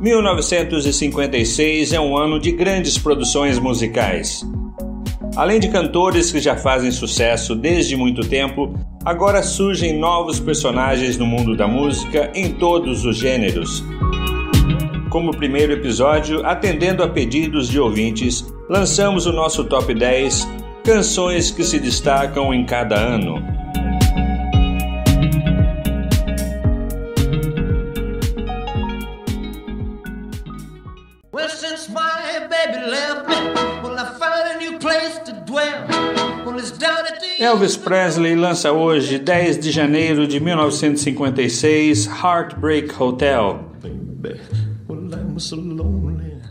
1956 é um ano de grandes produções musicais. Além de cantores que já fazem sucesso desde muito tempo, agora surgem novos personagens no mundo da música em todos os gêneros. Como primeiro episódio, atendendo a pedidos de ouvintes, lançamos o nosso Top 10 Canções que se destacam em cada ano. Elvis Presley lança hoje, 10 de janeiro de 1956, Heartbreak Hotel.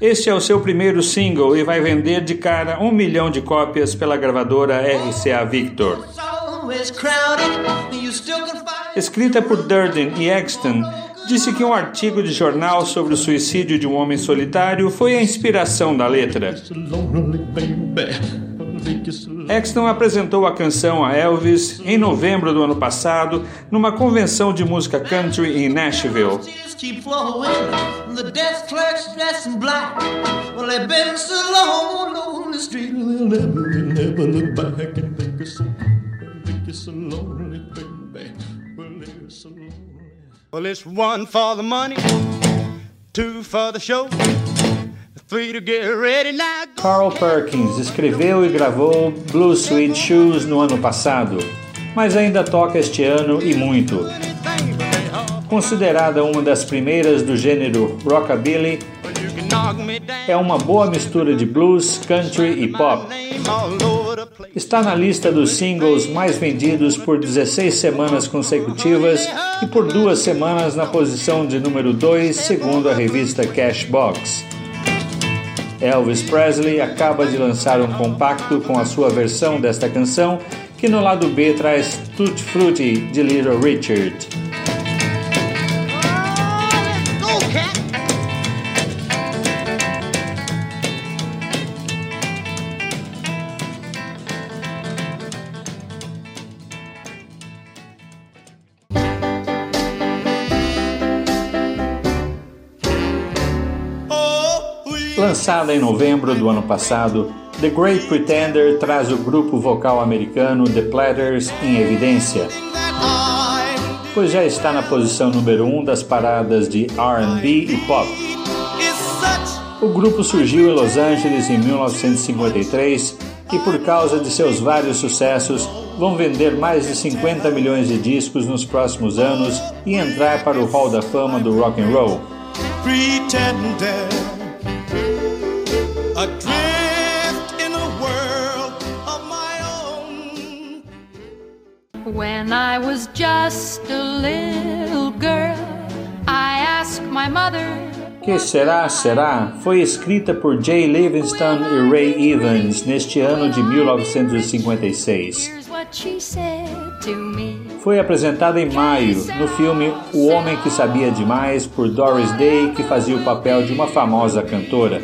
Este é o seu primeiro single e vai vender de cara um milhão de cópias pela gravadora RCA Victor. Escrita por Durden e Exton, disse que um artigo de jornal sobre o suicídio de um homem solitário foi a inspiração da letra. Exton apresentou a canção a Elvis em novembro do ano passado numa convenção de música country em Nashville. Well, it's one for the money, two for the show. Carl Perkins escreveu e gravou Blue Sweet Shoes no ano passado, mas ainda toca este ano e muito. Considerada uma das primeiras do gênero rockabilly, é uma boa mistura de blues, country e pop. Está na lista dos singles mais vendidos por 16 semanas consecutivas e por duas semanas na posição de número 2, segundo a revista Cashbox. Elvis Presley acaba de lançar um compacto com a sua versão desta canção, que no lado B traz Tutti Frutti de Little Richard. Lançada em novembro do ano passado, The Great Pretender traz o grupo vocal americano The Platters em evidência, pois já está na posição número 1 um das paradas de RB e pop. O grupo surgiu em Los Angeles em 1953 e, por causa de seus vários sucessos, vão vender mais de 50 milhões de discos nos próximos anos e entrar para o Hall da Fama do rock and roll. Pretender. Adrift in a world of my own. When I was just a little girl, I asked my mother. Que Será Será foi escrita por Jay Livingston e Ray Evans neste ano de 1956. Foi apresentada em maio no filme O Homem que Sabia Demais por Doris Day, que fazia o papel de uma famosa cantora.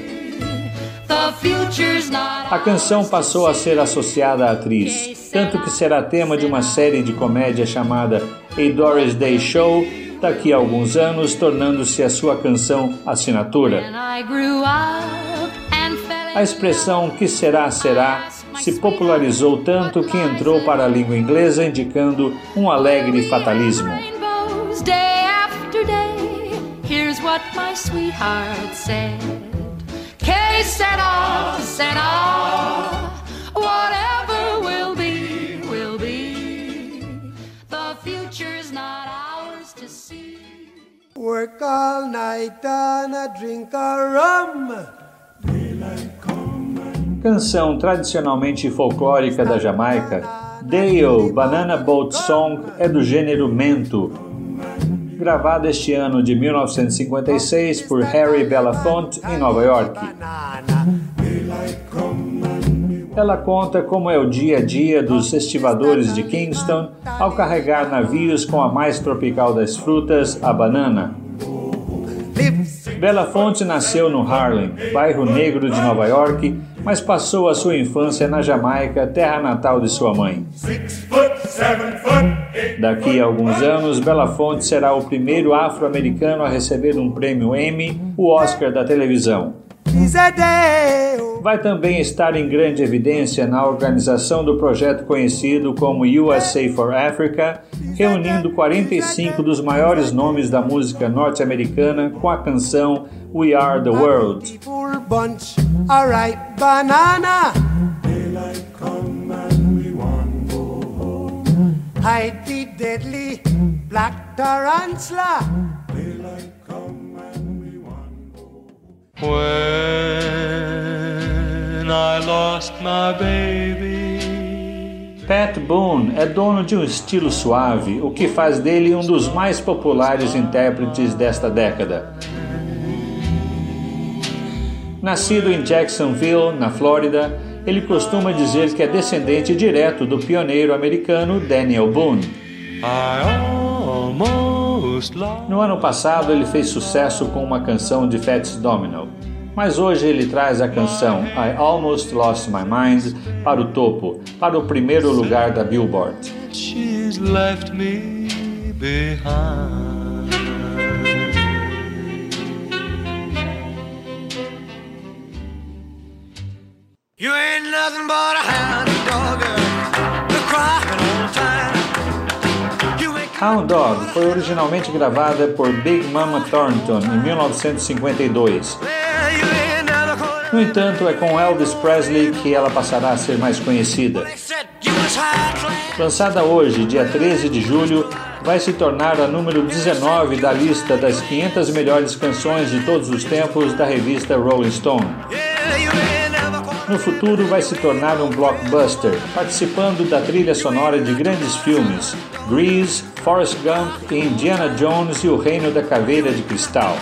A canção passou a ser associada à atriz, tanto que será tema de uma série de comédia chamada A Doris Day Show daqui a alguns anos, tornando-se a sua canção assinatura. A expressão que será, será se popularizou tanto que entrou para a língua inglesa, indicando um alegre fatalismo. Here's what my sweetheart said. All, said all, whatever will be, will be. The future's not ours to see. Work all night and a drink a rum. Canção tradicionalmente folclórica da Jamaica, Dale Banana Boat Song é do gênero mento, gravada este ano de 1956 por Harry Belafonte em Nova York. Ela conta como é o dia a dia dos estivadores de Kingston ao carregar navios com a mais tropical das frutas, a banana. Belafonte nasceu no Harlem, bairro negro de Nova York, mas passou a sua infância na Jamaica, terra natal de sua mãe. Six foot, seven foot, Daqui a alguns anos, Belafonte será o primeiro afro-americano a receber um prêmio Emmy, o Oscar da televisão. Vai também estar em grande evidência na organização do projeto conhecido como USA for Africa, reunindo 45 dos maiores nomes da música norte-americana com a canção We Are the World. Hide the deadly black tarantula. Daylight come and we want When I lost my baby. Pat Boone é dono de um estilo suave, o que faz dele um dos mais populares intérpretes desta década. Nascido em Jacksonville, na Flórida, ele costuma dizer que é descendente direto do pioneiro americano Daniel Boone. No ano passado, ele fez sucesso com uma canção de Fats Domino, mas hoje ele traz a canção I Almost Lost My Mind para o topo, para o primeiro lugar da Billboard. Hound dog, foi originalmente gravada por Big Mama Thornton em 1952. No entanto, é com Elvis Presley que ela passará a ser mais conhecida. Lançada hoje, dia 13 de julho, vai se tornar a número 19 da lista das 500 melhores canções de todos os tempos da revista Rolling Stone no futuro vai se tornar um blockbuster, participando da trilha sonora de grandes filmes Grease, Forrest Gump Indiana Jones e o Reino da Caveira de Cristal.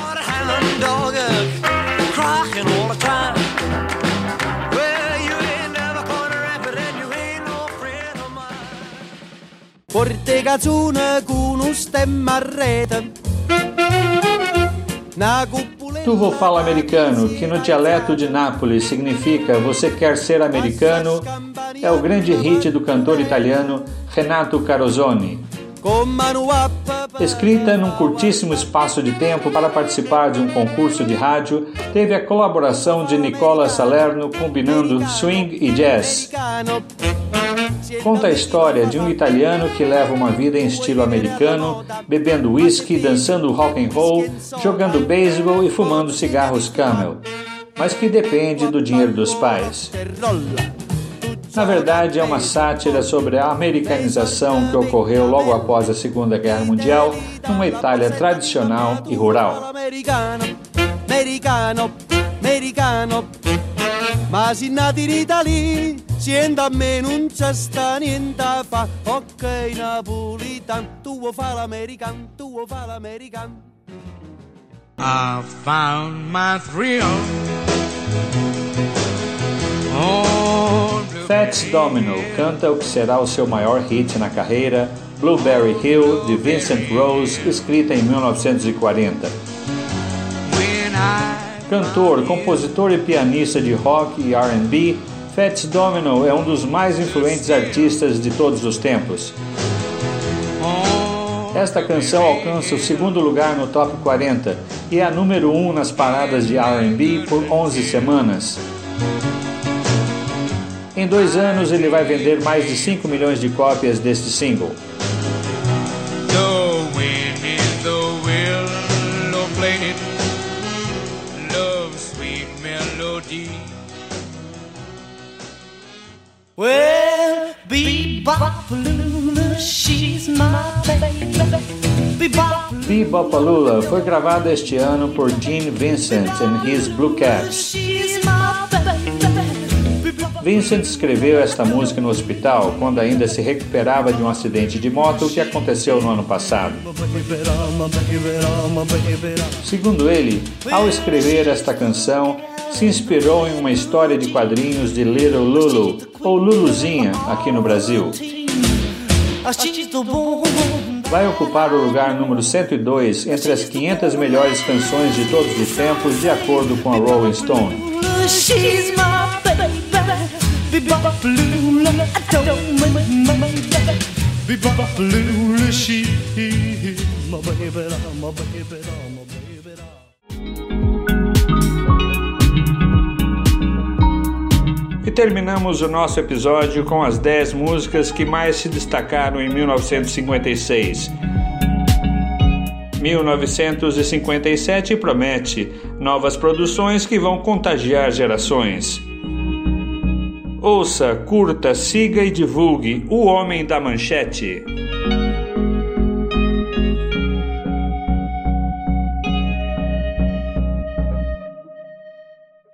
Porte cazzone con un stemma a rete Tuvo fala americano, que no dialeto de Nápoles significa você quer ser americano, é o grande hit do cantor italiano Renato Carosone. Escrita num curtíssimo espaço de tempo para participar de um concurso de rádio, teve a colaboração de Nicola Salerno combinando swing e jazz. Conta a história de um italiano que leva uma vida em estilo americano, bebendo whisky, dançando rock and roll, jogando beisebol e fumando cigarros Camel, mas que depende do dinheiro dos pais. Na verdade, é uma sátira sobre a americanização que ocorreu logo após a Segunda Guerra Mundial numa Itália tradicional e rural. Ma si nati in Italia, siendo a me non c'è sta niente a fa. Ok, napolitan, tu vuoi fa l'american, tu vuoi fa l'american. I found my thrill. Fats Domino canta o que será o seu maior hit na carreira, Blueberry Hill, de Vincent Rose, escrita em 1940. Cantor, compositor e pianista de rock e R&B, Fats Domino é um dos mais influentes artistas de todos os tempos. Esta canção alcança o segundo lugar no Top 40 e é a número 1 um nas paradas de R&B por 11 semanas. Em dois anos, ele vai vender mais de 5 milhões de cópias deste single. Well, Bebopalula, she's my baby. Bebopalula foi gravada este ano por Gene Vincent and his Blue Cats. Vincent escreveu esta música no hospital quando ainda se recuperava de um acidente de moto que aconteceu no ano passado. Segundo ele, ao escrever esta canção, se inspirou em uma história de quadrinhos de Little Lulu, ou Luluzinha, aqui no Brasil. Vai ocupar o lugar número 102 entre as 500 melhores canções de todos os tempos, de acordo com a Rolling Stone. E terminamos o nosso episódio com as 10 músicas que mais se destacaram em 1956. 1957 promete novas produções que vão contagiar gerações. Ouça, curta, siga e divulgue O Homem da Manchete.